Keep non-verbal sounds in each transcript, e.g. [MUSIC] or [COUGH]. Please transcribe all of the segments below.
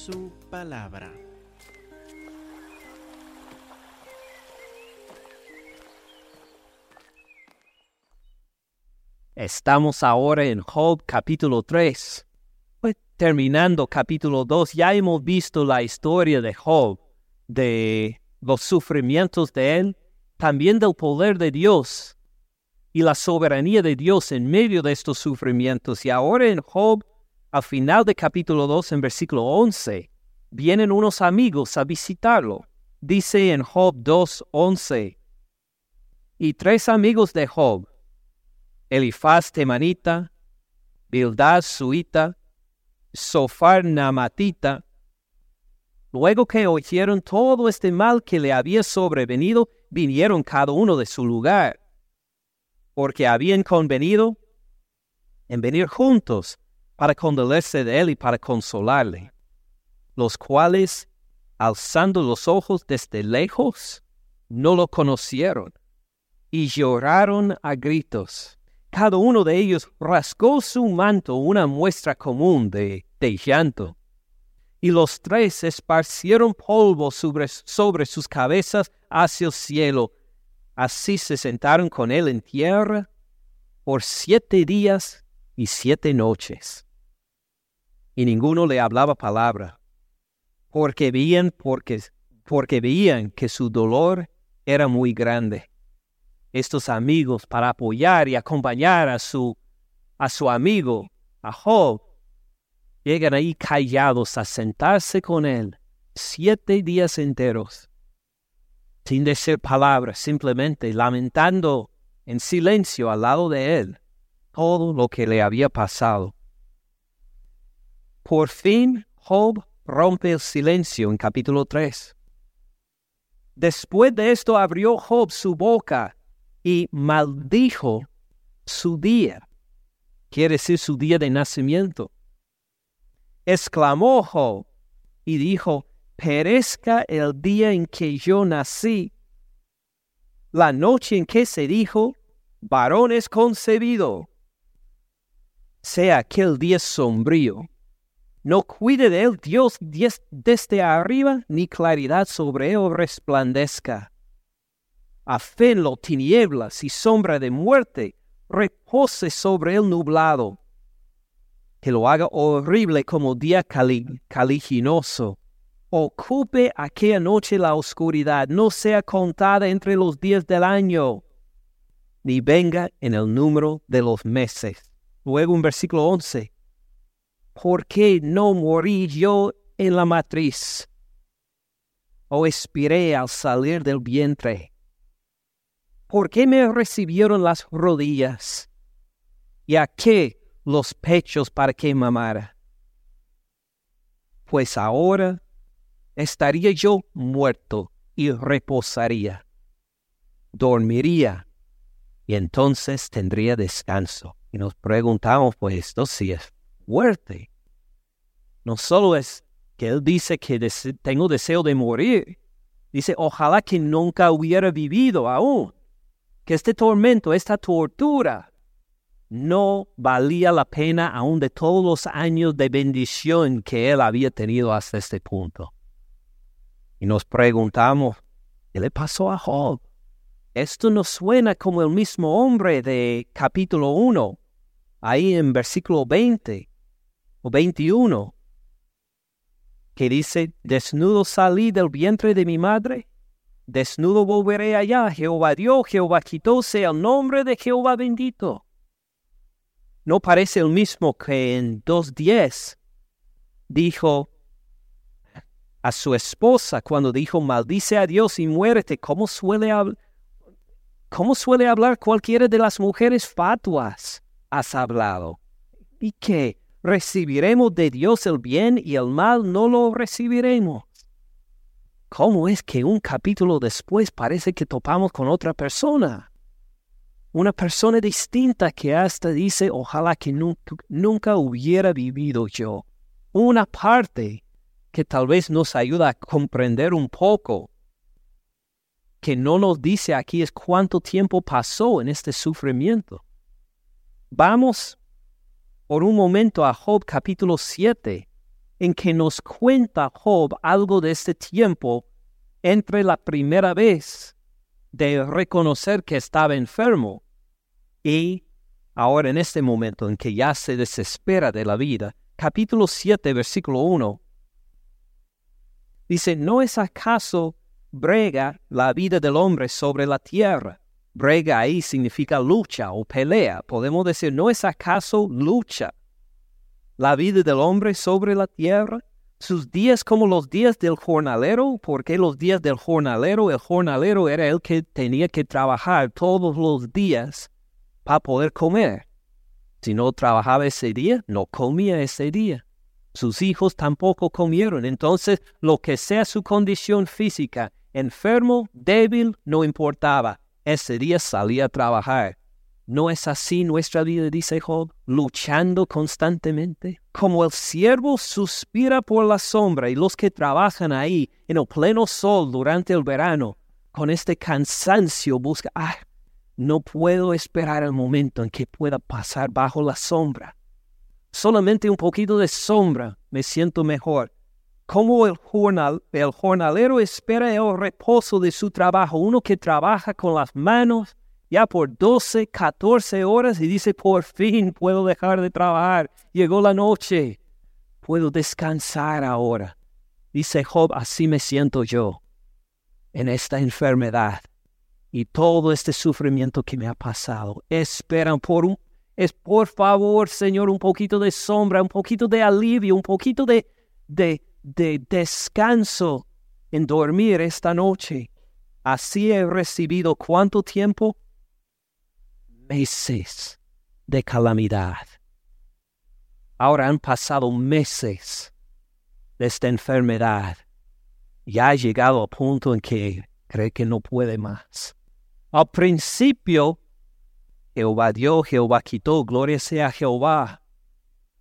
su palabra. Estamos ahora en Job capítulo 3. Pues terminando capítulo 2, ya hemos visto la historia de Job, de los sufrimientos de él, también del poder de Dios y la soberanía de Dios en medio de estos sufrimientos. Y ahora en Job, al final de capítulo 2, en versículo 11, vienen unos amigos a visitarlo. Dice en Job 2, 11, y tres amigos de Job, Elifaz temanita, Bildad suita, Sofar namatita, luego que oyeron todo este mal que le había sobrevenido, vinieron cada uno de su lugar, porque habían convenido en venir juntos para condolerse de él y para consolarle, los cuales, alzando los ojos desde lejos, no lo conocieron y lloraron a gritos. Cada uno de ellos rasgó su manto, una muestra común de, llanto. Y los tres esparcieron polvo sobre sus cabezas hacia el cielo. Así se sentaron con él en tierra por siete días y siete noches. Y ninguno le hablaba palabra, porque veían, porque, porque veían que su dolor era muy grande estos amigos para apoyar y acompañar a su, a su amigo, a Job, llegan ahí callados a sentarse con él siete días enteros, sin decir palabras, simplemente lamentando en silencio al lado de él todo lo que le había pasado. Por fin, Job rompe el silencio en capítulo 3. Después de esto abrió Job su boca y maldijo su día, quiere decir su día de nacimiento. Exclamó Job y dijo, perezca el día en que yo nací, la noche en que se dijo, varón es concebido. Sea aquel día sombrío, no cuide de él Dios desde arriba, ni claridad sobre él resplandezca afenlo tinieblas y sombra de muerte, repose sobre el nublado, que lo haga horrible como día caliginoso. Ocupe aquella noche la oscuridad, no sea contada entre los días del año, ni venga en el número de los meses. Luego en versículo 11, ¿por qué no morí yo en la matriz? O expiré al salir del vientre ¿por qué me recibieron las rodillas? ¿Y a qué los pechos para que mamara? Pues ahora estaría yo muerto y reposaría, dormiría y entonces tendría descanso. Y nos preguntamos, pues esto sí es fuerte. No solo es que él dice que tengo deseo de morir, dice, ojalá que nunca hubiera vivido aún que este tormento, esta tortura, no valía la pena aún de todos los años de bendición que él había tenido hasta este punto. Y nos preguntamos, ¿qué le pasó a Job? Esto nos suena como el mismo hombre de capítulo 1, ahí en versículo 20 o 21, que dice, desnudo salí del vientre de mi madre Desnudo volveré allá, Jehová dio, Jehová quitó, sea el nombre de Jehová bendito. No parece el mismo que en 2.10 dijo a su esposa cuando dijo, maldice a Dios y muérete, ¿cómo suele, ¿cómo suele hablar cualquiera de las mujeres fatuas? Has hablado. ¿Y qué? ¿Recibiremos de Dios el bien y el mal no lo recibiremos? ¿Cómo es que un capítulo después parece que topamos con otra persona? Una persona distinta que hasta dice, ojalá que nunca, hubiera vivido yo. Una parte que tal vez nos ayuda a comprender un poco, que no nos dice aquí es cuánto tiempo pasó en este sufrimiento. Vamos por un momento a Job capítulo 7 en que nos cuenta Job algo de este tiempo entre la primera vez de reconocer que estaba enfermo y ahora en este momento en que ya se desespera de la vida. Capítulo 7, versículo 1. Dice, ¿no es acaso brega la vida del hombre sobre la tierra? Brega ahí significa lucha o pelea. Podemos decir, ¿no es acaso lucha la vida del hombre sobre la tierra? Sus días como los días del jornalero, porque los días del jornalero, el jornalero era el que tenía que trabajar todos los días para poder comer. Si no trabajaba ese día, no comía ese día. Sus hijos tampoco comieron. Entonces, lo que sea su condición física, enfermo, débil, no importaba. Ese día salía a trabajar. ¿No es así nuestra vida, dice Job, luchando constantemente? Como el siervo suspira por la sombra y los que trabajan ahí en el pleno sol durante el verano, con este cansancio busca, ah, no puedo esperar el momento en que pueda pasar bajo la sombra. Solamente un poquito de sombra me siento mejor. Como el, jornal, el jornalero espera el reposo de su trabajo, uno que trabaja con las manos ya por 12, 14 horas y dice, por fin puedo dejar de trabajar. Llegó la noche. Puedo descansar ahora. Dice Job, así me siento yo en esta enfermedad y todo este sufrimiento que me ha pasado. Esperan por un, es por favor, Señor, un poquito de sombra, un poquito de alivio, un poquito de, de, de descanso en dormir esta noche. Así he recibido cuánto tiempo? meses de calamidad. Ahora han pasado meses de esta enfermedad. Ya ha llegado al punto en que cree que no puede más. Al principio, Jehová dio, Jehová quitó, gloria sea a Jehová.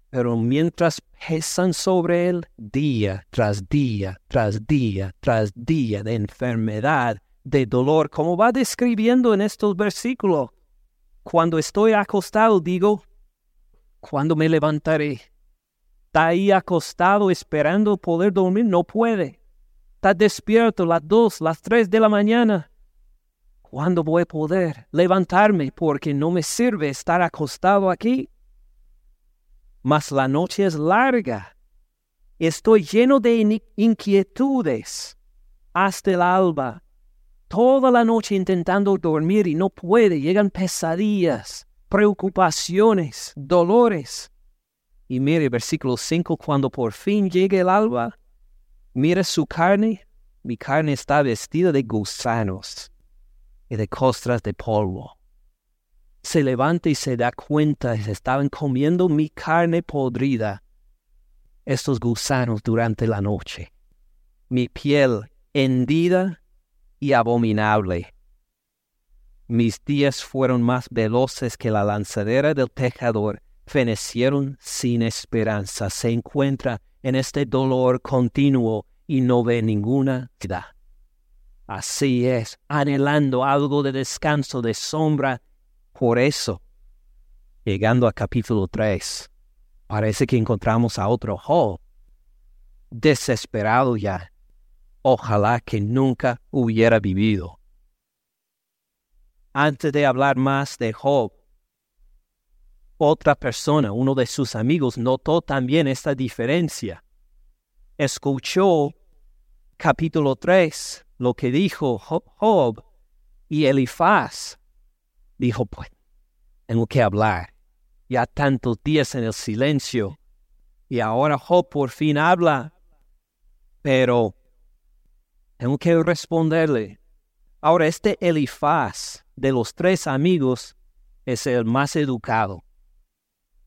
Pero mientras pesan sobre él día tras día, tras día, tras día de enfermedad, de dolor, como va describiendo en estos versículos, cuando estoy acostado digo, ¿cuándo me levantaré? Está ahí acostado esperando poder dormir, no puede. Está despierto las dos, las tres de la mañana. ¿Cuándo voy a poder levantarme? Porque no me sirve estar acostado aquí. Mas la noche es larga. Estoy lleno de inquietudes hasta el alba toda la noche intentando dormir y no puede, llegan pesadillas, preocupaciones, dolores. Y mire versículo 5, cuando por fin llegue el alba, mire su carne, mi carne está vestida de gusanos y de costras de polvo. Se levanta y se da cuenta, se estaban comiendo mi carne podrida, estos gusanos durante la noche. Mi piel hendida y abominable. Mis días fueron más veloces que la lanzadera del tejador, fenecieron sin esperanza, se encuentra en este dolor continuo y no ve ninguna vida. Así es, anhelando algo de descanso, de sombra. Por eso, llegando a capítulo 3, parece que encontramos a otro Job, desesperado ya, Ojalá que nunca hubiera vivido. Antes de hablar más de Job, otra persona, uno de sus amigos, notó también esta diferencia. Escuchó capítulo 3, lo que dijo Job y Elifaz. Dijo, pues, tengo que hablar. Ya tantos días en el silencio. Y ahora Job por fin habla. Pero tengo que responderle. Ahora, este Elifaz de los tres amigos es el más educado,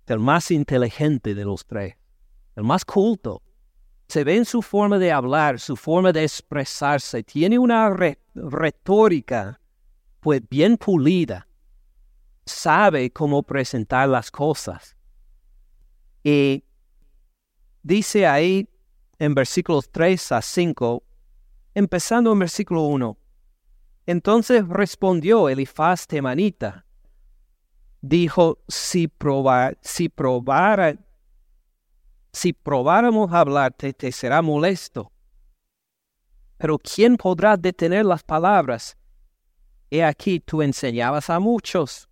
el más inteligente de los tres, el más culto. Se ve en su forma de hablar, su forma de expresarse. Tiene una retórica, pues bien pulida. Sabe cómo presentar las cosas. Y dice ahí en versículos 3 a 5, empezando en versículo 1. Entonces respondió Elifaz temanita, dijo, si, probar, si probara, Si probáramos hablarte, te será molesto. Pero ¿quién podrá detener las palabras? He aquí tú enseñabas a muchos.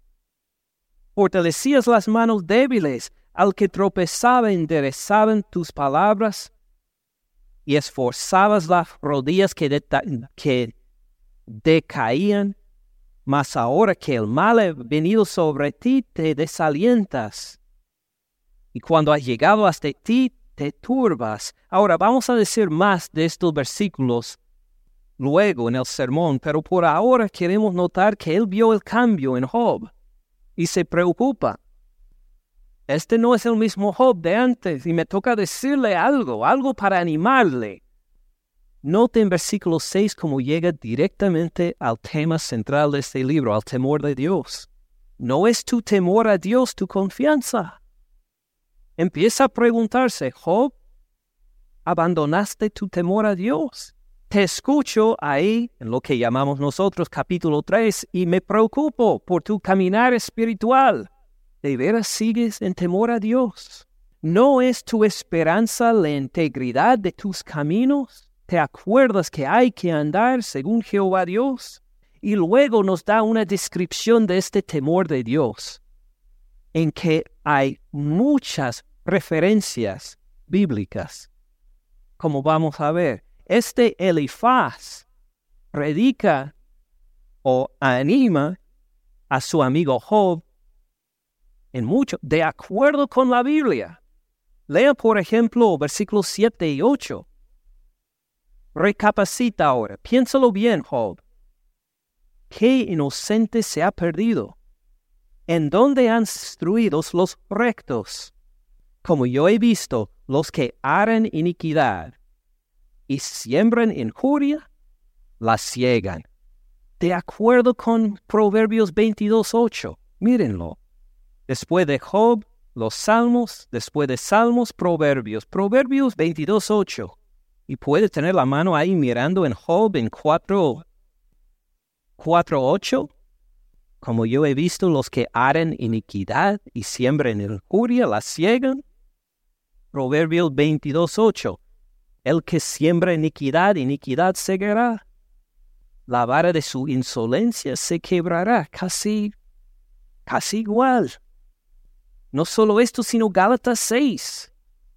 Fortalecías las manos débiles, al que tropezaba enderezaban tus palabras, y esforzabas las rodillas que, decaían, mas ahora que el mal ha venido sobre ti, te desalientas. Y cuando has llegado hasta ti, te turbas. Ahora vamos a decir más de estos versículos luego en el sermón, pero por ahora queremos notar que él vio el cambio en Job y se preocupa. Este no es el mismo Job de antes y me toca decirle algo, algo para animarle. Note en versículo 6 cómo llega directamente al tema central de este libro, al temor de Dios. No es tu temor a Dios tu confianza. Empieza a preguntarse, Job, ¿abandonaste tu temor a Dios? Te escucho ahí en lo que llamamos nosotros capítulo 3 y me preocupo por tu caminar espiritual. ¿De veras sigues en temor a Dios? ¿No es tu esperanza la integridad de tus caminos? ¿Te acuerdas que hay que andar según Jehová Dios? Y luego nos da una descripción de este temor de Dios, en que hay muchas referencias bíblicas. Como vamos a ver, este Elifaz predica o anima a su amigo Job en mucho, de acuerdo con la Biblia. Lea, por ejemplo, versículos 7 y 8. Recapacita ahora, piénsalo bien, Job. ¿Qué inocente se ha perdido? ¿En dónde han destruido los rectos? Como yo he visto, los que harán iniquidad y siembran injuria, la ciegan. De acuerdo con Proverbios 22.8, mírenlo. Después de Job, los Salmos, después de Salmos, Proverbios. Proverbios 22.8 y puede tener la mano ahí mirando en Job en 4, 4.8. Como yo he visto los que harán iniquidad y siembran injuria, la ciegan. Proverbios 22.8. El que siembra iniquidad, iniquidad segará. La vara de su insolencia se quebrará, casi, casi igual. No solo esto, sino Gálatas 6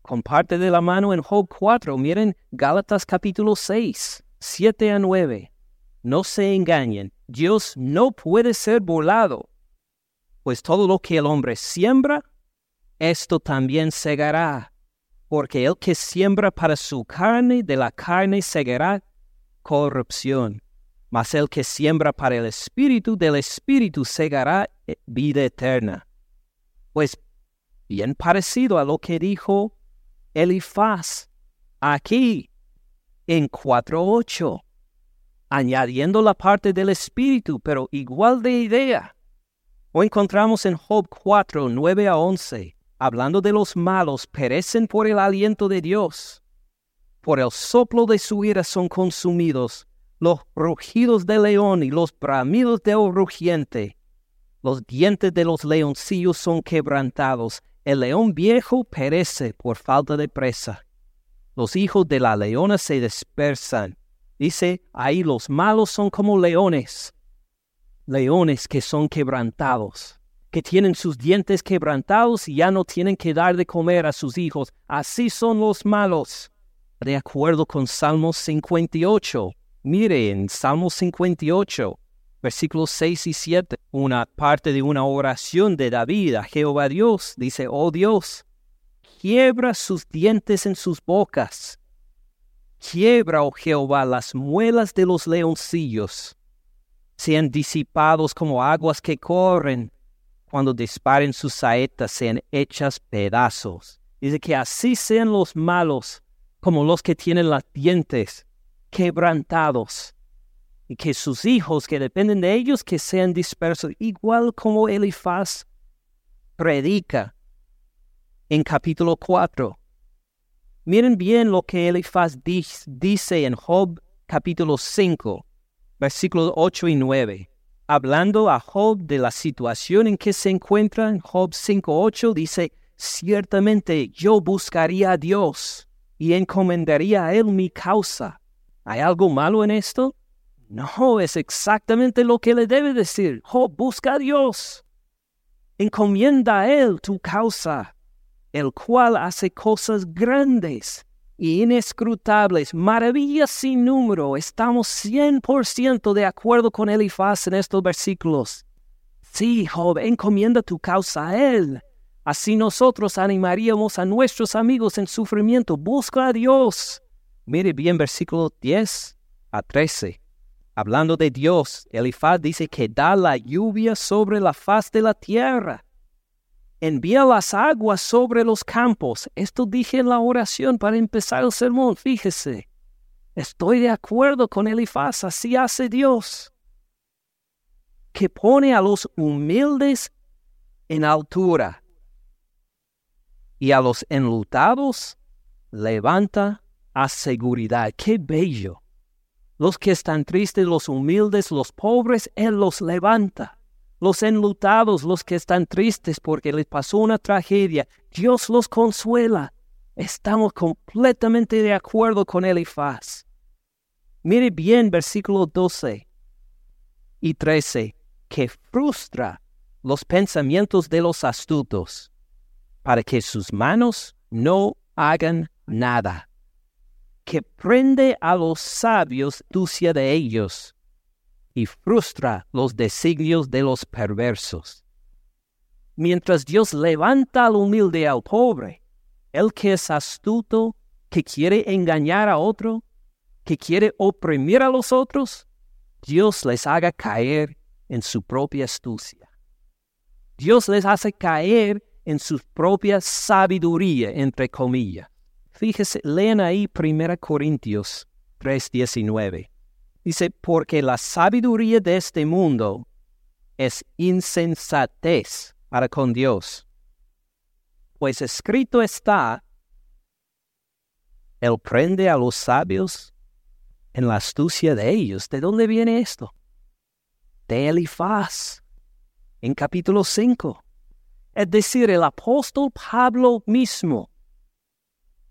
comparte de la mano en Job 4. Miren Gálatas capítulo 6, 7 a 9. No se engañen, Dios no puede ser burlado, pues todo lo que el hombre siembra, esto también segará, porque el que siembra para su carne, de la carne segará corrupción, mas el que siembra para el espíritu, del espíritu segará vida eterna. Pues bien parecido a lo que dijo Elifaz aquí en 4.8, añadiendo la parte del espíritu, pero igual de idea. O encontramos en Job 4, 9 a 11, hablando de los malos, perecen por el aliento de Dios. Por el soplo de su ira son consumidos los rugidos del león y los bramidos del rugiente. Los dientes de los leoncillos son quebrantados el león viejo perece por falta de presa. Los hijos de la leona se dispersan. Dice, ahí los malos son como leones. Leones que son quebrantados, que tienen sus dientes quebrantados y ya no tienen que dar de comer a sus hijos. Así son los malos. De acuerdo con Salmos 58. Mire en Salmos 58 versículos 6 y 7, una parte de una oración de David a Jehová Dios. Dice, oh Dios, quiebra sus dientes en sus bocas. Quiebra, oh Jehová, las muelas de los leoncillos. Sean disipados como aguas que corren. Cuando disparen sus saetas, sean hechas pedazos. Dice que así sean los malos, como los que tienen las dientes quebrantados y que sus hijos que dependen de ellos que sean dispersos, igual como Elifaz predica en capítulo 4. Miren bien lo que Elifaz dice en Job capítulo 5, versículos 8 y 9. Hablando a Job de la situación en que se encuentra en Job 5.8, dice, ciertamente yo buscaría a Dios y encomendaría a Él mi causa. ¿Hay algo malo en esto? No, es exactamente lo que le debe decir. Job, busca a Dios. Encomienda a Él tu causa, el cual hace cosas grandes inescrutables, maravillas sin número. Estamos 100% de acuerdo con Elifaz en estos versículos. Sí, Job, encomienda tu causa a Él. Así nosotros animaríamos a nuestros amigos en sufrimiento. Busca a Dios. Mire bien versículo 10 a 13. Hablando de Dios, Elifaz dice que da la lluvia sobre la faz de la tierra. Envía las aguas sobre los campos. Esto dije en la oración para empezar el sermón. Fíjese. Estoy de acuerdo con Elifaz. Así hace Dios. Que pone a los humildes en altura y a los enlutados levanta a seguridad. ¡Qué bello! Los que están tristes, los humildes, los pobres, Él los levanta. Los enlutados, los que están tristes porque les pasó una tragedia, Dios los consuela. Estamos completamente de acuerdo con Elifaz. Mire bien versículo 12 y 13, que frustra los pensamientos de los astutos, para que sus manos no hagan nada que prende a los sabios ducia de ellos y frustra los designios de los perversos. Mientras Dios levanta al humilde al pobre, el que es astuto, que quiere engañar a otro, que quiere oprimir a los otros, Dios les haga caer en su propia astucia. Dios les hace caer en su propia sabiduría, entre comillas. Fíjese, lean ahí 1 Corintios 3:19. Dice, porque la sabiduría de este mundo es insensatez para con Dios. Pues escrito está, Él prende a los sabios en la astucia de ellos. ¿De dónde viene esto? De Elifaz, en capítulo 5. Es decir, el apóstol Pablo mismo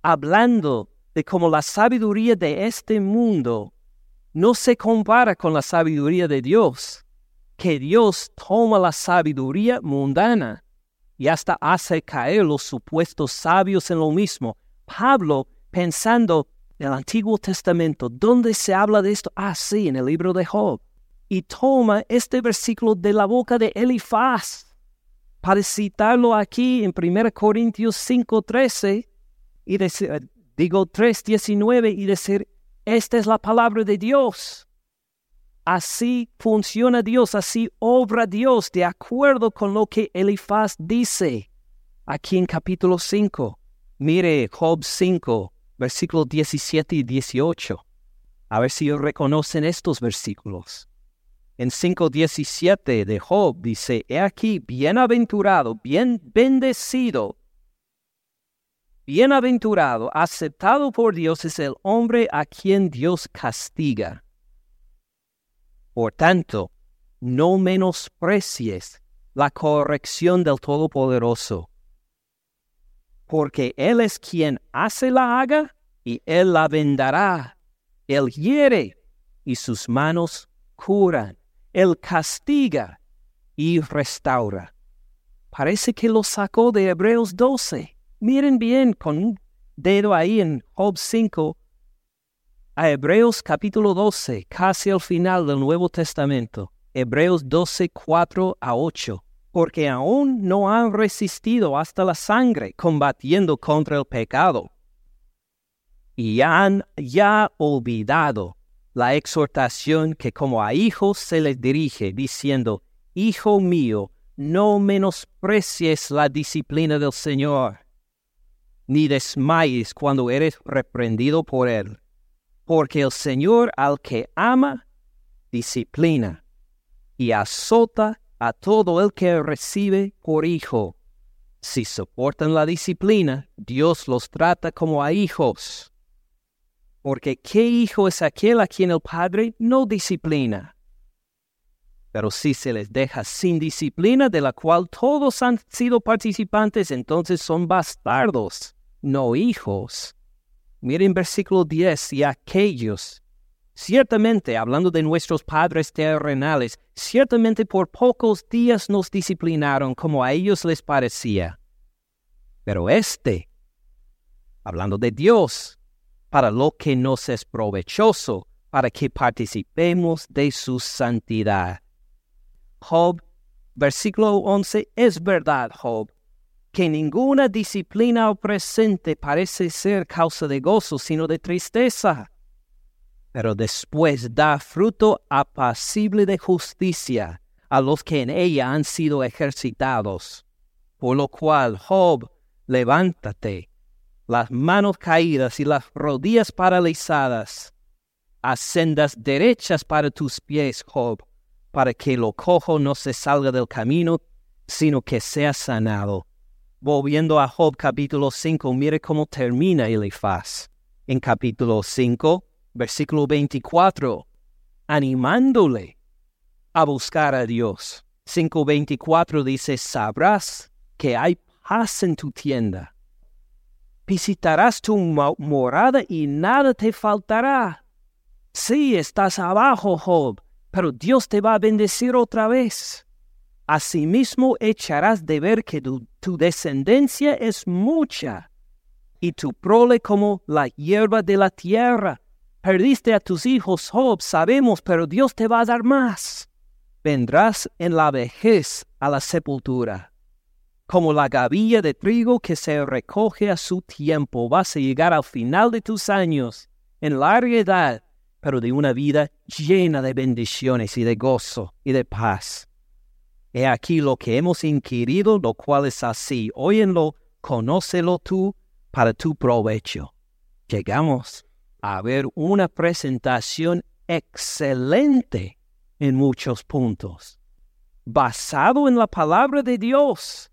hablando de cómo la sabiduría de este mundo no se compara con la sabiduría de Dios, que Dios toma la sabiduría mundana y hasta hace caer los supuestos sabios en lo mismo. Pablo, pensando en el Antiguo Testamento, ¿dónde se habla de esto? Ah, sí, en el libro de Job. Y toma este versículo de la boca de Elifaz para citarlo aquí en 1 Corintios 5:13 y decir, digo 3.19 y decir, esta es la palabra de Dios. Así funciona Dios, así obra Dios de acuerdo con lo que Elifaz dice aquí en capítulo 5. Mire Job 5, versículos 17 y 18. A ver si reconocen estos versículos. En 5.17 de Job dice, He aquí, bienaventurado, bien bendecido Bienaventurado, aceptado por Dios es el hombre a quien Dios castiga. Por tanto, no menosprecies la corrección del Todopoderoso, porque Él es quien hace la haga y Él la vendará. Él hiere y sus manos curan. Él castiga y restaura. Parece que lo sacó de Hebreos 12. Miren bien con un dedo ahí en Job 5 a Hebreos capítulo 12, casi al final del Nuevo Testamento. Hebreos 12, 4 a 8. Porque aún no han resistido hasta la sangre combatiendo contra el pecado. Y han ya olvidado la exhortación que como a hijos se les dirige, diciendo, Hijo mío, no menosprecies la disciplina del Señor ni desmayes cuando eres reprendido por él, porque el Señor al que ama, disciplina y azota a todo el que recibe por hijo. Si soportan la disciplina, Dios los trata como a hijos. Porque ¿qué hijo es aquel a quien el Padre no disciplina? Pero si se les deja sin disciplina de la cual todos han sido participantes, entonces son bastardos, no hijos. Miren versículo 10, y aquellos, ciertamente hablando de nuestros padres terrenales, ciertamente por pocos días nos disciplinaron como a ellos les parecía. Pero este, hablando de Dios, para lo que nos es provechoso, para que participemos de su santidad. Job, versículo 11, es verdad, Job, que ninguna disciplina o presente parece ser causa de gozo, sino de tristeza. Pero después da fruto apacible de justicia a los que en ella han sido ejercitados. Por lo cual, Job, levántate, las manos caídas y las rodillas paralizadas, a sendas derechas para tus pies, Job, para que lo cojo no se salga del camino, sino que sea sanado. Volviendo a Job capítulo 5, mire cómo termina Elifaz. En capítulo 5, versículo 24, animándole a buscar a Dios. 5.24 dice, sabrás que hay paz en tu tienda. Visitarás tu morada y nada te faltará. Sí, estás abajo, Job, pero Dios te va a bendecir otra vez. Asimismo echarás de ver que tu, descendencia es mucha, y tu prole como la hierba de la tierra. Perdiste a tus hijos, Job, sabemos, pero Dios te va a dar más. Vendrás en la vejez a la sepultura. Como la gavilla de trigo que se recoge a su tiempo, vas a llegar al final de tus años, en larga edad, pero de una vida llena de bendiciones y de gozo y de paz. He aquí lo que hemos inquirido, lo cual es así. Óyenlo, conócelo tú para tu provecho. Llegamos a ver una presentación excelente en muchos puntos, basado en la palabra de Dios.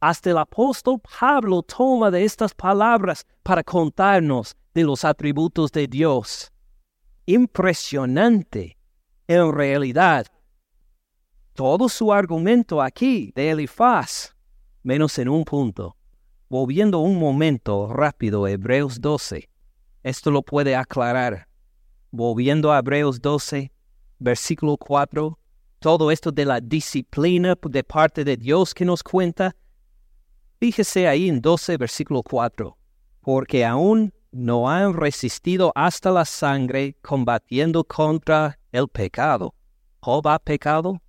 Hasta el apóstol Pablo toma de estas palabras para contarnos de los atributos de Dios impresionante. En realidad, todo su argumento aquí de Elifaz, menos en un punto. Volviendo un momento rápido a Hebreos 12, esto lo puede aclarar. Volviendo a Hebreos 12, versículo 4, todo esto de la disciplina de parte de Dios que nos cuenta, fíjese ahí en 12, versículo 4, porque aún no han resistido hasta la sangre combatiendo contra el pecado. ¿Job ha pecado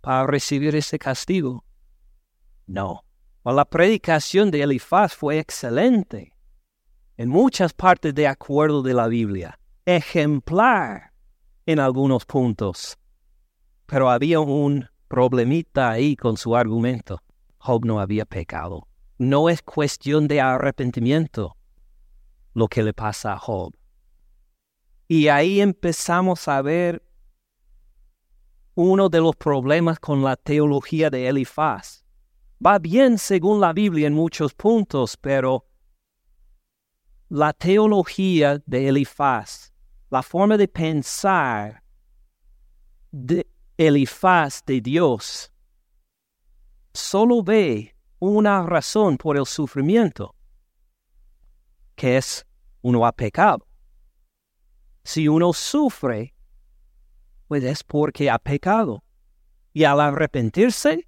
para recibir ese castigo? No. la predicación de Elifaz fue excelente. En muchas partes de acuerdo de la Biblia. Ejemplar en algunos puntos. Pero había un problemita ahí con su argumento. Job no había pecado. No es cuestión de arrepentimiento lo que le pasa a Job. Y ahí empezamos a ver uno de los problemas con la teología de Elifaz. Va bien según la Biblia en muchos puntos, pero la teología de Elifaz, la forma de pensar de Elifaz de Dios, solo ve una razón por el sufrimiento que es uno ha pecado. Si uno sufre, pues es porque ha pecado. Y al arrepentirse,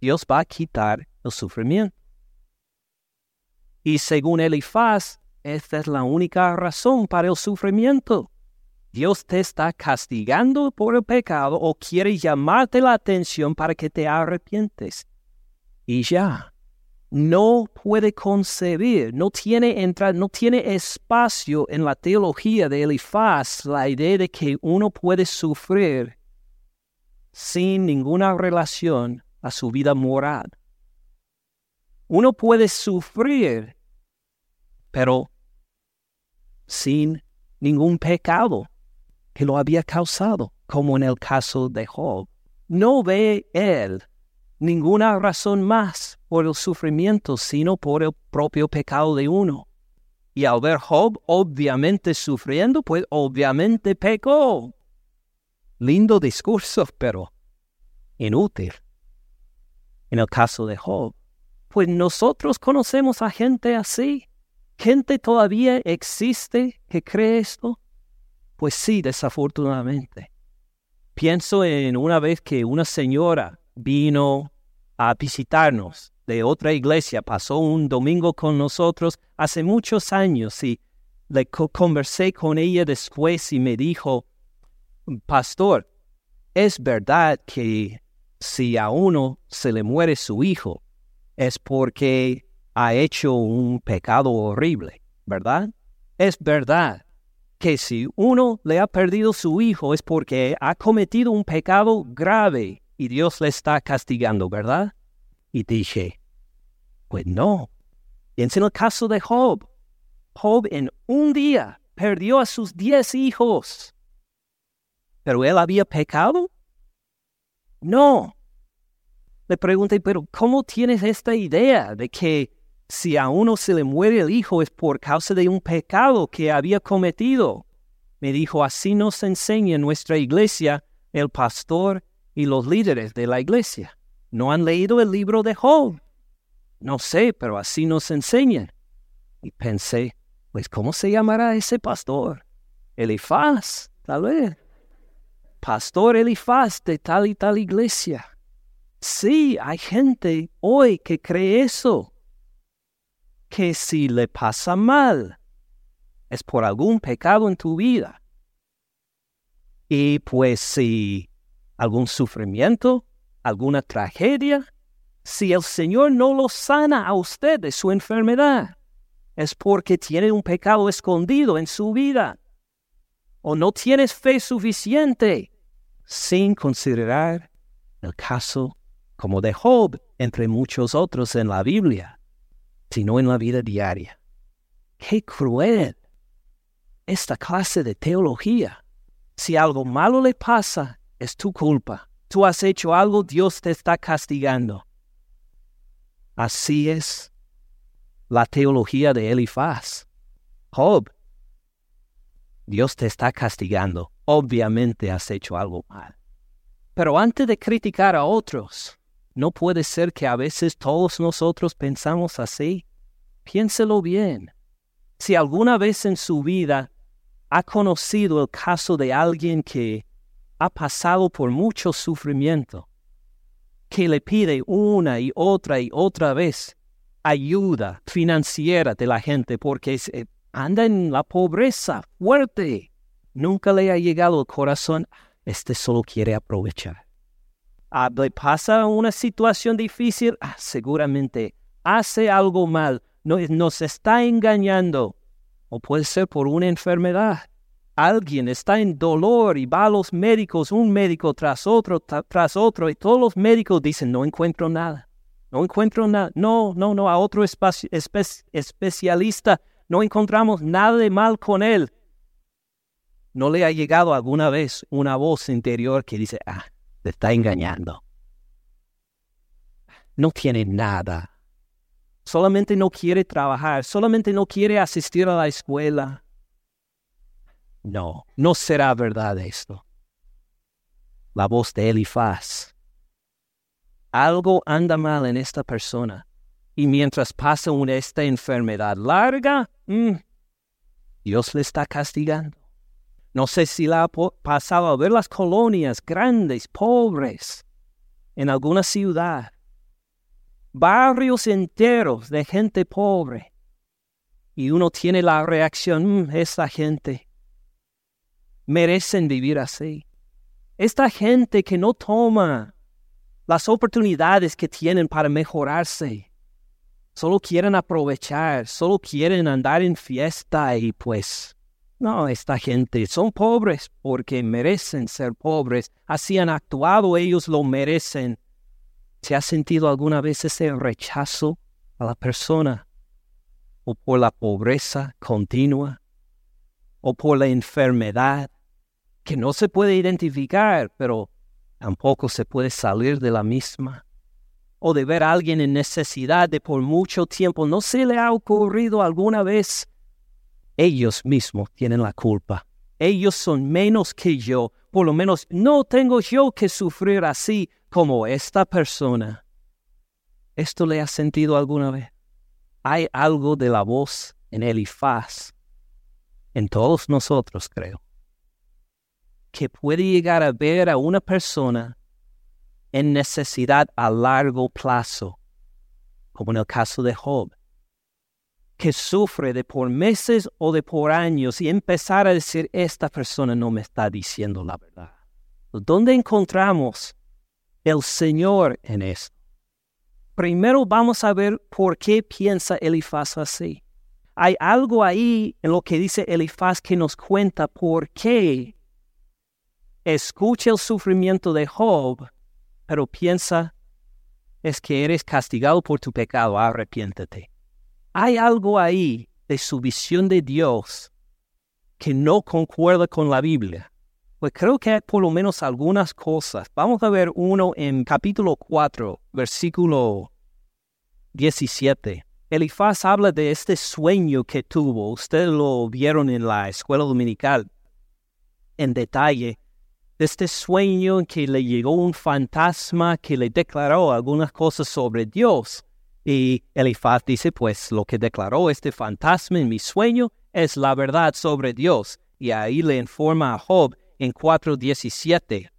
Dios va a quitar el sufrimiento. Y según Elifaz, esta es la única razón para el sufrimiento. Dios te está castigando por el pecado o quiere llamarte la atención para que te arrepientes. Y ya no puede concebir, no tiene entrar, no tiene espacio en la teología de Elifaz la idea de que uno puede sufrir sin ninguna relación a su vida moral. Uno puede sufrir, pero sin ningún pecado que lo había causado, como en el caso de Job. No ve él ninguna razón más por el sufrimiento, sino por el propio pecado de uno. Y al ver Job obviamente sufriendo, pues obviamente pecó. Lindo discurso, pero inútil. En el caso de Job, pues nosotros conocemos a gente así. ¿Gente todavía existe que cree esto? Pues sí, desafortunadamente. Pienso en una vez que una señora vino a visitarnos de otra iglesia, pasó un domingo con nosotros hace muchos años y le conversé con ella después y me dijo, pastor, es verdad que si a uno se le muere su hijo, es porque ha hecho un pecado horrible, ¿verdad? Es verdad que si uno le ha perdido su hijo es porque ha cometido un pecado grave y Dios le está castigando, ¿verdad? Y dije, pues no. Piensa en el caso de Job. Job en un día perdió a sus diez hijos. ¿Pero él había pecado? No. Le pregunté, pero ¿cómo tienes esta idea de que si a uno se le muere el hijo es por causa de un pecado que había cometido? Me dijo, así nos enseña nuestra iglesia el pastor y los líderes de la iglesia. ¿No han leído el libro de Job? No sé, pero así nos enseñan. Y pensé, pues ¿cómo se llamará ese pastor? Elifaz, tal vez. Pastor Elifaz de tal y tal iglesia. Sí, hay gente hoy que cree eso. Que si le pasa mal, es por algún pecado en tu vida. Y pues si algún sufrimiento, alguna tragedia, si el Señor no lo sana a usted de su enfermedad, es porque tiene un pecado escondido en su vida. O no tienes fe suficiente, sin considerar el caso como de Job, entre muchos otros en la Biblia, sino en la vida diaria. ¡Qué cruel! Esta clase de teología. Si algo malo le pasa, es tu culpa. Tú has hecho algo, Dios te está castigando. Así es la teología de Elifaz. Job, Dios te está castigando. Obviamente has hecho algo mal. Pero antes de criticar a otros, ¿no puede ser que a veces todos nosotros pensamos así? Piénselo bien. Si alguna vez en su vida ha conocido el caso de alguien que ha pasado por mucho sufrimiento, que le pide una y otra y otra vez ayuda financiera de la gente porque anda en la pobreza fuerte. Nunca le ha llegado el corazón, este solo quiere aprovechar. Ah, le pasa una situación difícil, ah, seguramente hace algo mal, nos está engañando, o puede ser por una enfermedad alguien está en dolor y va a los médicos, un médico tras otro, tras otro, y todos los médicos dicen, no encuentro nada, no encuentro nada, no, no, no, a otro especialista, no encontramos nada de mal con él. ¿No le ha llegado alguna vez una voz interior que dice, ah, te está engañando? No tiene nada. Solamente no quiere trabajar, solamente no quiere asistir a la escuela no, no será verdad esto. La voz de Elifaz. Algo anda mal en esta persona. Y mientras pasa una, esta enfermedad larga, mm, Dios le está castigando. No sé si la ha pasado a ver las colonias grandes, pobres, en alguna ciudad. Barrios enteros de gente pobre. Y uno tiene la reacción, mm, esa gente merecen vivir así. Esta gente que no toma las oportunidades que tienen para mejorarse, solo quieren aprovechar, solo quieren andar en fiesta y pues, no, esta gente son pobres porque merecen ser pobres, así han actuado, ellos lo merecen. ¿Se ha sentido alguna vez ese rechazo a la persona o por la pobreza continua o por la enfermedad que no se puede identificar, pero tampoco se puede salir de la misma. O de ver a alguien en necesidad de por mucho tiempo, ¿no se le ha ocurrido alguna vez? Ellos mismos tienen la culpa. ellos son menos que yo, por lo menos no tengo yo que sufrir así como esta persona. ¿Esto le ha sentido alguna vez? Hay algo de la voz en Elifaz, en todos nosotros creo, que puede llegar a ver a una persona en necesidad a largo plazo, como en el caso de Job que sufre de por meses o de por años y empezar a decir, esta persona no me está diciendo la verdad. ¿Dónde encontramos el Señor en esto? Primero vamos a ver por qué piensa Elifaz así. Hay algo ahí en lo que dice Elifaz que nos cuenta por qué escucha el sufrimiento de Job, pero piensa, es que eres castigado por tu pecado, arrepiéntete hay algo ahí de su visión de Dios que no concuerda con la Biblia. Pues creo que hay por lo menos algunas cosas. Vamos a ver uno en capítulo 4, versículo 17. Elifaz habla de este sueño que tuvo. Ustedes lo vieron en la escuela dominical en detalle. De este sueño en que le llegó un fantasma que le declaró algunas cosas sobre Dios. Y Elifaz dice, pues lo que declaró este fantasma en mi sueño es la verdad sobre Dios. Y ahí le informa a Job en 4.17.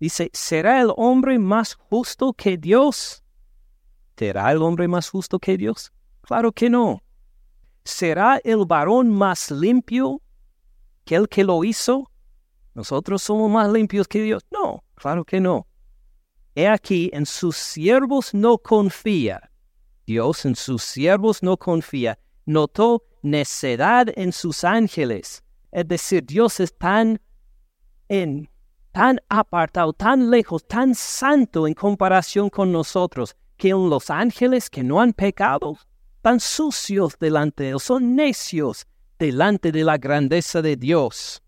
Dice, ¿será el hombre más justo que Dios? ¿Será el hombre más justo que Dios? Claro que no. ¿Será el varón más limpio que el que lo hizo? ¿Nosotros somos más limpios que Dios? No, claro que no. He aquí, en sus siervos no confía Dios en sus siervos no confía. Notó necedad en sus ángeles. Es decir, Dios es tan, en, tan apartado, tan lejos, tan santo en comparación con nosotros, que en los ángeles que no han pecado, tan sucios delante de Él, son necios delante de la grandeza de Dios.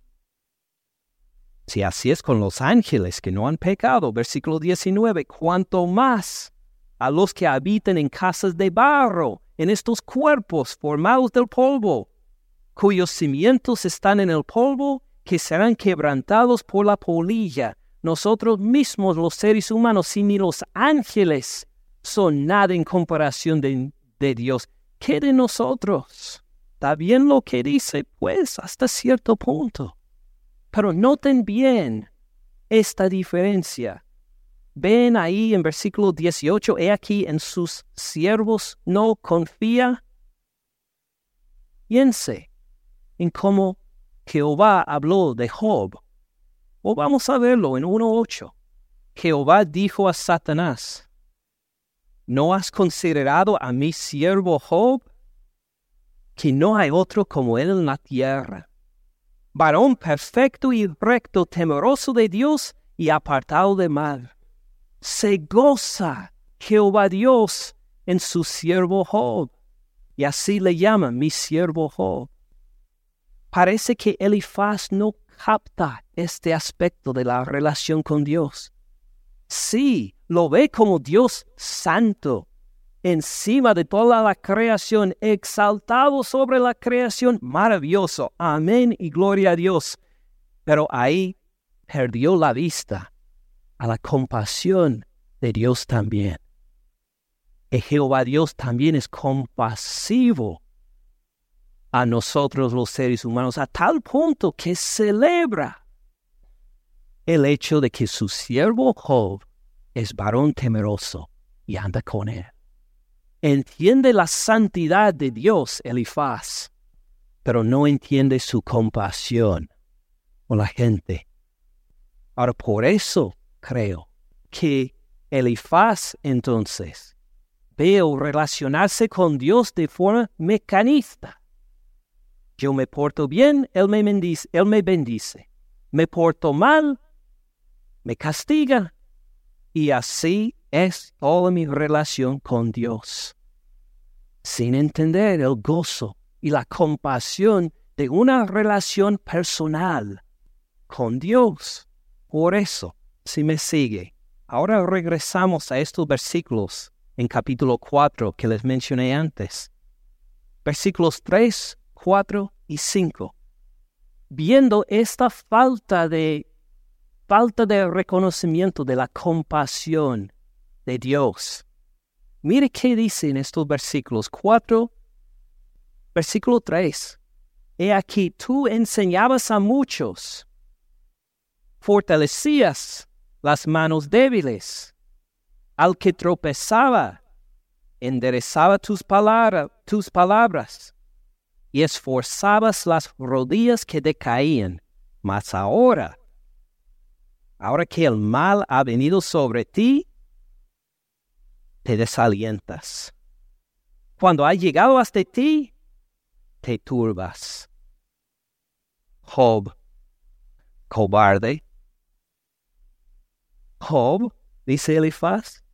Si así es con los ángeles que no han pecado, versículo 19, cuanto más a los que habitan en casas de barro, en estos cuerpos formados del polvo, cuyos cimientos están en el polvo, que serán quebrantados por la polilla. Nosotros mismos, los seres humanos, y ni los ángeles, son nada en comparación de, de Dios. ¿Qué de nosotros? Está bien lo que dice, pues, hasta cierto punto. Pero noten bien esta diferencia. Ven ahí en versículo 18, he aquí en sus siervos no confía. Piense en cómo Jehová habló de Job. O vamos a verlo en 1.8. Jehová dijo a Satanás, ¿no has considerado a mi siervo Job? Que no hay otro como él en la tierra. Varón perfecto y recto, temeroso de Dios y apartado de mal se goza Jehová Dios en su siervo Job. Y así le llama mi siervo Job. Parece que Elifaz no capta este aspecto de la relación con Dios. Sí, lo ve como Dios santo, encima de toda la creación, exaltado sobre la creación, maravilloso. Amén y gloria a Dios. Pero ahí perdió la vista a la compasión de Dios también. Y Jehová Dios también es compasivo a nosotros los seres humanos a tal punto que celebra el hecho de que su siervo Job es varón temeroso y anda con él. Entiende la santidad de Dios, Elifaz, pero no entiende su compasión con la gente. Ahora, por eso creo que Elifaz entonces veo relacionarse con Dios de forma mecanista. Yo me porto bien, Él me bendice, él me bendice. Me porto mal, me castiga. Y así es toda mi relación con Dios. Sin entender el gozo y la compasión de una relación personal con Dios. Por eso si me sigue. Ahora regresamos a estos versículos en capítulo 4 que les mencioné antes. Versículos 3, 4 y 5. viendo esta falta de falta de reconocimiento de la compasión de Dios. Mire qué dice en estos versículos 4, versículo 3. He aquí tú enseñabas a muchos, fortalecías las manos débiles, al que tropezaba, enderezaba tus, tus palabras y esforzabas las rodillas que decaían. Mas ahora Ahora que el mal ha venido sobre ti, te desalientas. Cuando ha llegado hasta ti, te turbas. Job, cobarde. Job, dice Elifaz,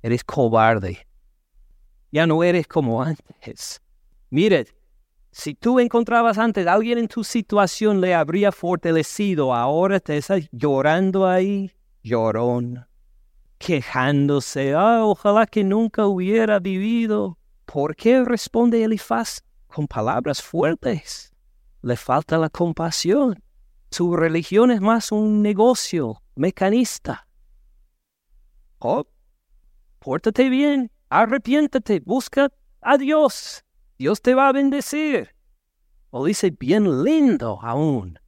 eres cobarde. Ya no eres como antes. Mire, si tú encontrabas antes a alguien en tu situación, le habría fortalecido. Ahora te estás llorando ahí, llorón, quejándose. Ah, ojalá que nunca hubiera vivido. ¿Por qué responde Elifaz con palabras fuertes? Le falta la compasión. Su religión es más un negocio mecanista. Oh, pórtate bien, arrepiéntate, busca a Dios Dios te va a bendecir. O dice bien lindo aún.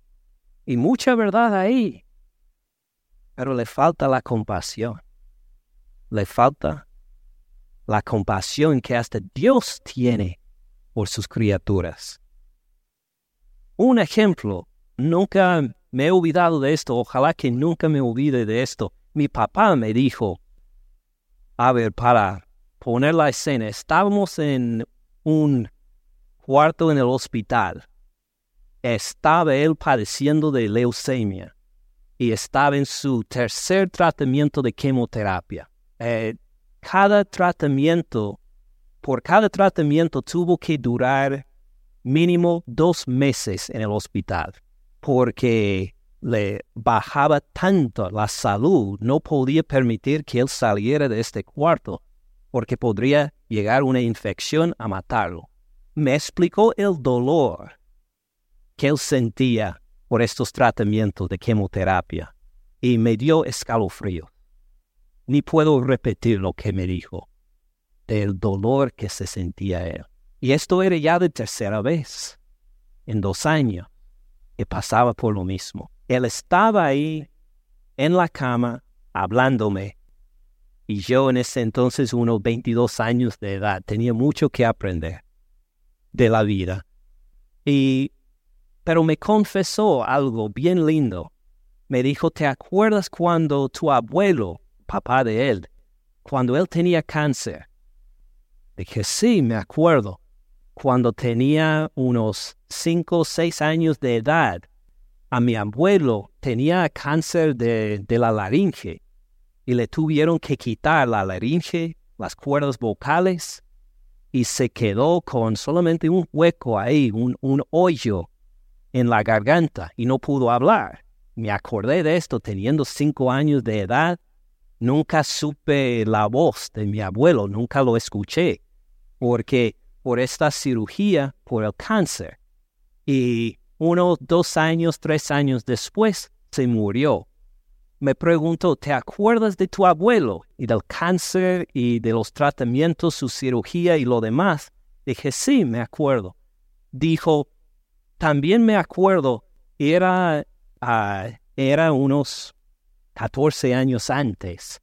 Y mucha verdad ahí. Pero le falta la compasión. Le falta la compasión que hasta Dios tiene por sus criaturas. Un ejemplo, nunca me he olvidado de esto, ojalá que nunca me olvide de esto. Mi papá me dijo, a ver, para poner la escena, estábamos en un cuarto en el hospital. Estaba él padeciendo de leucemia y estaba en su tercer tratamiento de quimioterapia. Eh, cada tratamiento, por cada tratamiento tuvo que durar mínimo dos meses en el hospital porque le bajaba tanto la salud, no podía permitir que él saliera de este cuarto porque podría llegar una infección a matarlo. Me explicó el dolor que él sentía por estos tratamientos de quimioterapia y me dio escalofrío. Ni puedo repetir lo que me dijo del dolor que se sentía él. Y esto era ya de tercera vez en dos años que pasaba por lo mismo. Él estaba ahí en la cama hablándome y yo en ese entonces, unos 22 años de edad, tenía mucho que aprender de la vida. Y, pero me confesó algo bien lindo. Me dijo, ¿te acuerdas cuando tu abuelo, papá de él, cuando él tenía cáncer? Dije, sí, me acuerdo. Cuando tenía unos 5 o 6 años de edad, a mi abuelo tenía cáncer de, de la laringe y le tuvieron que quitar la laringe, las cuerdas vocales, y se quedó con solamente un hueco ahí, un, un hoyo en la garganta y no pudo hablar. Me acordé de esto teniendo cinco años de edad. Nunca supe la voz de mi abuelo, nunca lo escuché, porque por esta cirugía, por el cáncer. Y unos dos años, tres años después, se murió me preguntó, ¿te acuerdas de tu abuelo y del cáncer y de los tratamientos, su cirugía y lo demás? Dije, sí, me acuerdo. Dijo, también me acuerdo, era, uh, era unos 14 años antes.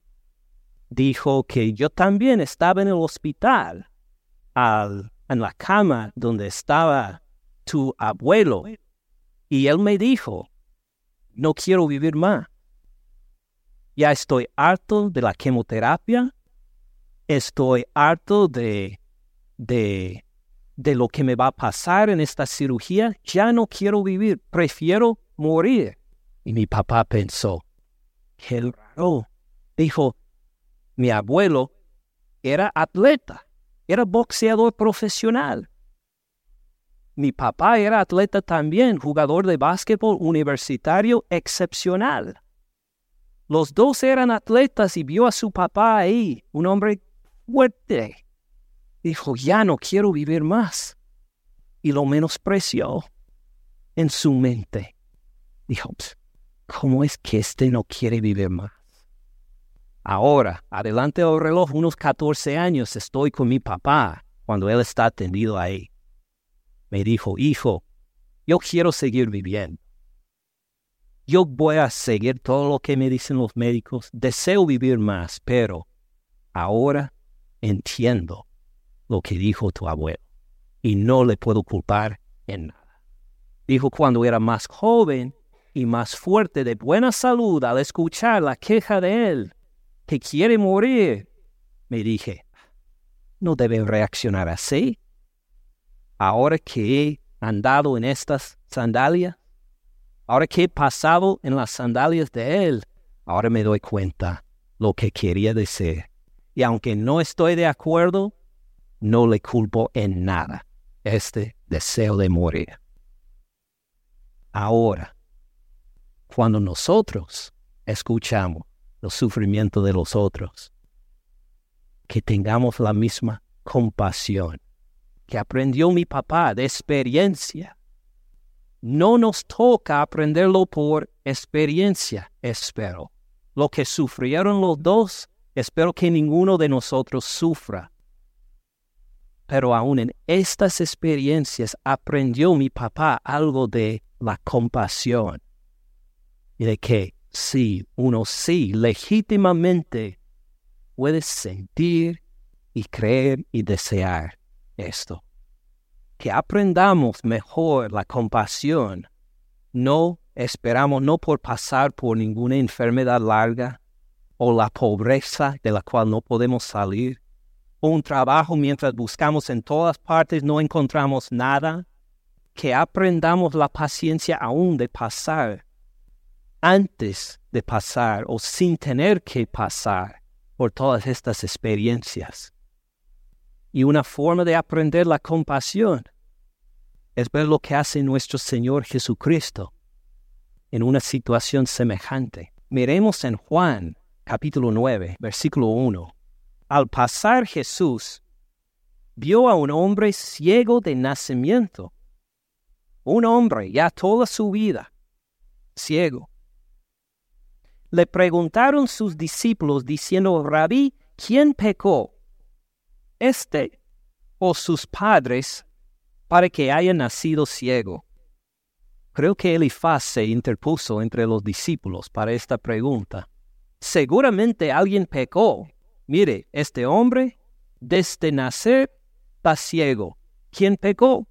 Dijo que yo también estaba en el hospital, al, en la cama donde estaba tu abuelo. Y él me dijo, no quiero vivir más ya estoy harto de la quimioterapia, estoy harto de, de lo que me va a pasar en esta cirugía, ya no quiero vivir, prefiero morir. Y mi papá pensó, qué raro. Dijo, mi abuelo era atleta, era boxeador profesional. Mi papá era atleta también, jugador de básquetbol universitario excepcional. Los dos eran atletas y vio a su papá ahí, un hombre fuerte. Dijo, ya no quiero vivir más. Y lo menospreció. en su mente. Dijo, ¿cómo es que este no quiere vivir más? Ahora, adelante del reloj, unos 14 años, estoy con mi papá cuando él está atendido ahí. Me dijo, hijo, yo quiero seguir viviendo. Yo voy a seguir todo lo que me dicen los médicos. Deseo vivir más, pero ahora entiendo lo que dijo tu abuelo y no le puedo culpar en nada. Dijo cuando era más joven y más fuerte de buena salud al escuchar la queja de él, que quiere morir, me dije, no debe reaccionar así. Ahora que he andado en estas sandalias, ahora que he pasado en las sandalias de Él, ahora me doy cuenta lo que quería decir. Y aunque no estoy de acuerdo, no le culpo en nada este deseo de morir. Ahora, cuando nosotros escuchamos los sufrimientos de los otros, que tengamos la misma compasión que aprendió mi papá de experiencia. No nos toca aprenderlo por experiencia, espero. Lo que sufrieron los dos, espero que ninguno de nosotros sufra. Pero aún en estas experiencias aprendió mi papá algo de la compasión y de que sí, uno sí, legítimamente puede sentir y creer y desear esto. Que aprendamos mejor la compasión. No esperamos no por pasar por ninguna enfermedad larga o la pobreza de la cual no podemos salir, o un trabajo mientras buscamos en todas partes no encontramos nada, que aprendamos la paciencia aún de pasar, antes de pasar o sin tener que pasar por todas estas experiencias. Y una forma de aprender la compasión es ver lo que hace nuestro Señor Jesucristo en una situación semejante. Miremos en Juan capítulo 9, versículo 1. Al pasar Jesús vio a un hombre ciego de nacimiento. Un hombre ya toda su vida, ciego. Le preguntaron sus discípulos diciendo, Rabí, ¿quién pecó? este o sus padres para que haya nacido ciego? Creo que Elifaz se interpuso entre los discípulos para esta pregunta. Seguramente alguien pecó. Mire, este hombre desde nacer está ciego. ¿Quién pecó?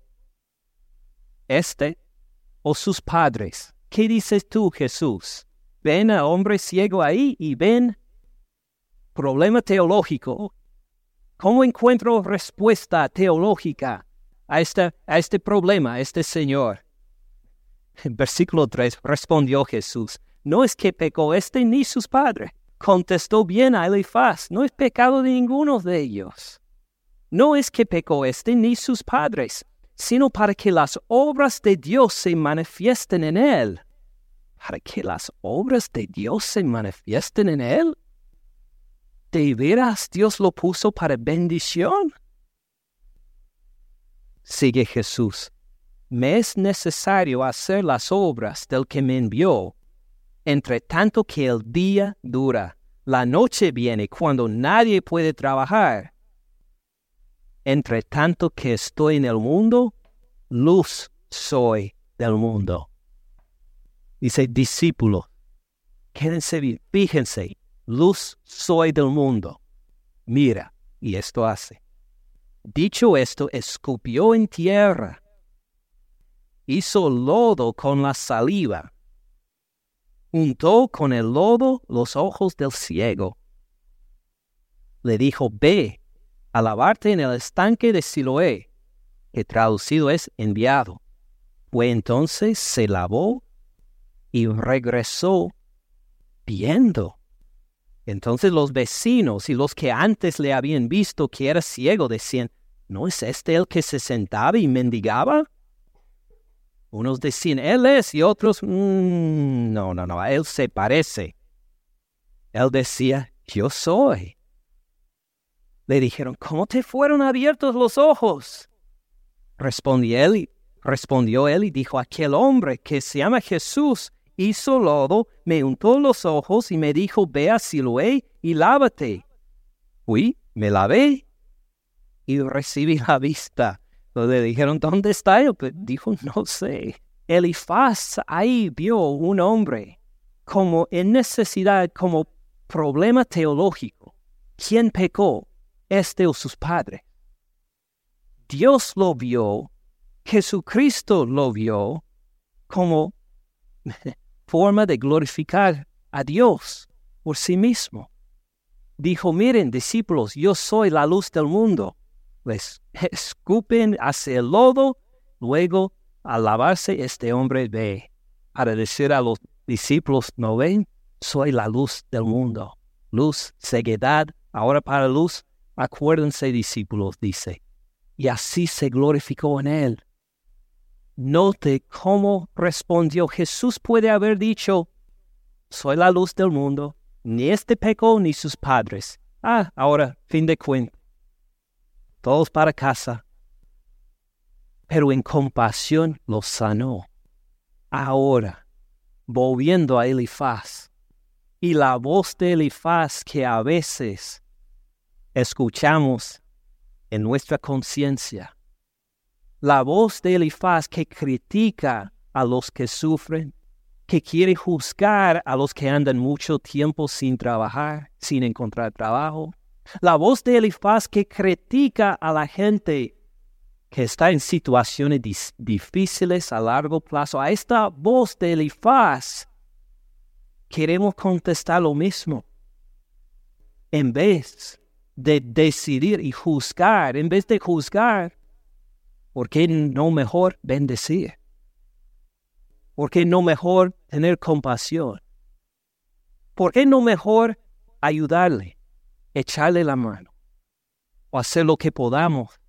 Este o sus padres. ¿Qué dices tú, Jesús? Ven a hombre ciego ahí y ven problema teológico ¿Cómo encuentro respuesta teológica a, a este problema, a este Señor? En versículo 3 respondió Jesús, no es que pecó este ni sus padres. Contestó bien a Elifaz, no es pecado de ninguno de ellos. No es que pecó este ni sus padres, sino para que las obras de Dios se manifiesten en él. ¿Para que las obras de Dios se manifiesten en él? ¿De veras Dios lo puso para bendición? Sigue Jesús. Me es necesario hacer las obras del que me envió, entre tanto que el día dura. La noche viene cuando nadie puede trabajar. Entre tanto que estoy en el mundo, luz soy del mundo. Dice discípulo, quédense bien, fíjense, luz soy del mundo. Mira, y esto hace. Dicho esto, escupió en tierra, hizo lodo con la saliva, untó con el lodo los ojos del ciego. Le dijo, ve a lavarte en el estanque de Siloé, que traducido es enviado. Fue entonces, se lavó y regresó viendo. Entonces los vecinos y los que antes le habían visto que era ciego decían, ¿no es este el que se sentaba y mendigaba? Unos decían, Él es, y otros, mm, no, no, no, a Él se parece. Él decía, yo soy. Le dijeron, ¿cómo te fueron abiertos los ojos? Respondí él, Respondió él y dijo, aquel hombre que se llama Jesús hizo lodo, me untó los ojos y me dijo, ve a Siloé y lávate. Fui, me lavé y recibí la vista. Le dijeron, ¿dónde está él? Pues dijo, no sé. Elifaz ahí vio un hombre como en necesidad, como problema teológico. ¿Quién pecó? Este o sus padres. Dios lo vio, Jesucristo lo vio como [LAUGHS] forma de glorificar a Dios por sí mismo. Dijo, miren discípulos, yo soy la luz del mundo. Les [LAUGHS] escupen hacia el lodo, luego al lavarse este hombre ve. Para decir a los discípulos, ¿no ven? Soy la luz del mundo. Luz, ceguedad, ahora para luz, acuérdense discípulos, dice. Y así se glorificó en él. Note cómo respondió Jesús puede haber dicho, soy la luz del mundo, ni este pecó ni sus padres. Ah, ahora, fin de cuentas. Todos para casa. Pero en compasión los sanó. Ahora, volviendo a Elifaz, y la voz de Elifaz que a veces escuchamos en nuestra conciencia, la voz de Elifaz que critica a los que sufren, que quiere juzgar a los que andan mucho tiempo sin trabajar, sin encontrar trabajo. La voz de Elifaz que critica a la gente que está en situaciones difíciles a largo plazo. A esta voz de Elifaz queremos contestar lo mismo. En vez de decidir y juzgar, en vez de juzgar, ¿Por qué no mejor bendecir? ¿Por qué no mejor tener compasión? ¿Por qué no mejor ayudarle, echarle la mano o hacer lo que podamos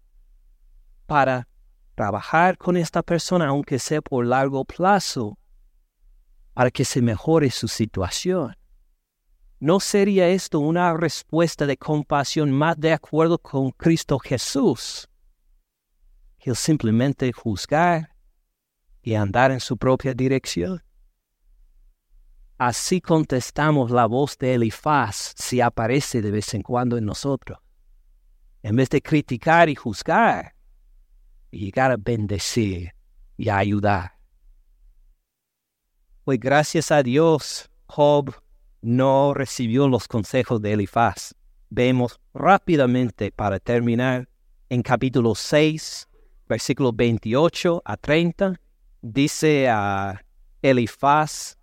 para trabajar con esta persona, aunque sea por largo plazo, para que se mejore su situación? ¿No sería esto una respuesta de compasión más de acuerdo con Cristo Jesús? Simplemente juzgar y andar en su propia dirección. Así contestamos la voz de Elifaz si aparece de vez en cuando en nosotros. En vez de criticar y juzgar, y llegar a bendecir y a ayudar. Pues gracias a Dios, Job no recibió los consejos de Elifaz. Vemos rápidamente para terminar en capítulo 6, versículo 28 a 30, dice a Elifaz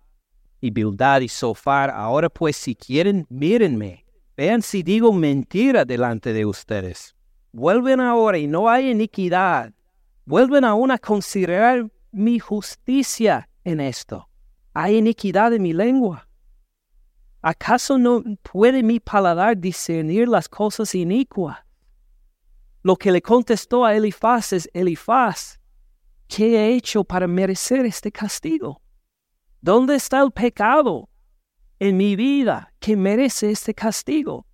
y Bildad y Sofar, ahora pues si quieren, mírenme, vean si digo mentira delante de ustedes. Vuelven ahora y no hay iniquidad. Vuelven aún a considerar mi justicia en esto. ¿Hay iniquidad en mi lengua? ¿Acaso no puede mi paladar discernir las cosas inicuas? Lo que le contestó a Elifaz es, Elifaz, ¿qué he hecho para merecer este castigo? ¿Dónde está el pecado en mi vida que merece este castigo?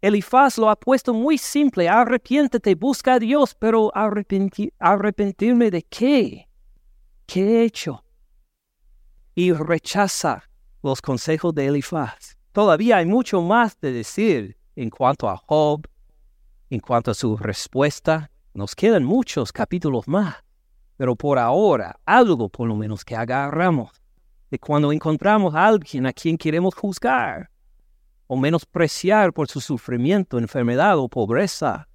Elifaz lo ha puesto muy simple, arrepiéntete, busca a Dios, pero arrepentirme de qué? ¿Qué he hecho? Y rechaza los consejos de Elifaz. Todavía hay mucho más de decir en cuanto a Job, en cuanto a su respuesta, nos quedan muchos capítulos más, pero por ahora algo por lo menos que agarramos de cuando encontramos a alguien a quien queremos juzgar o menospreciar por su sufrimiento, enfermedad o pobreza,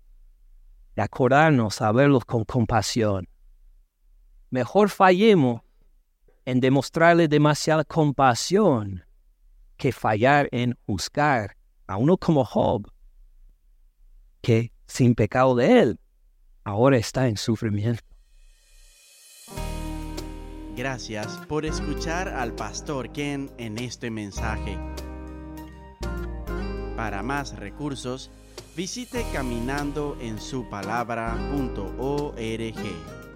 de acordarnos a verlos con compasión. Mejor fallemos en demostrarle demasiada compasión que fallar en juzgar a uno como Job que sin pecado de él, ahora está en sufrimiento. Gracias por escuchar al pastor Ken en este mensaje. Para más recursos, visite caminandoensupalabra.org.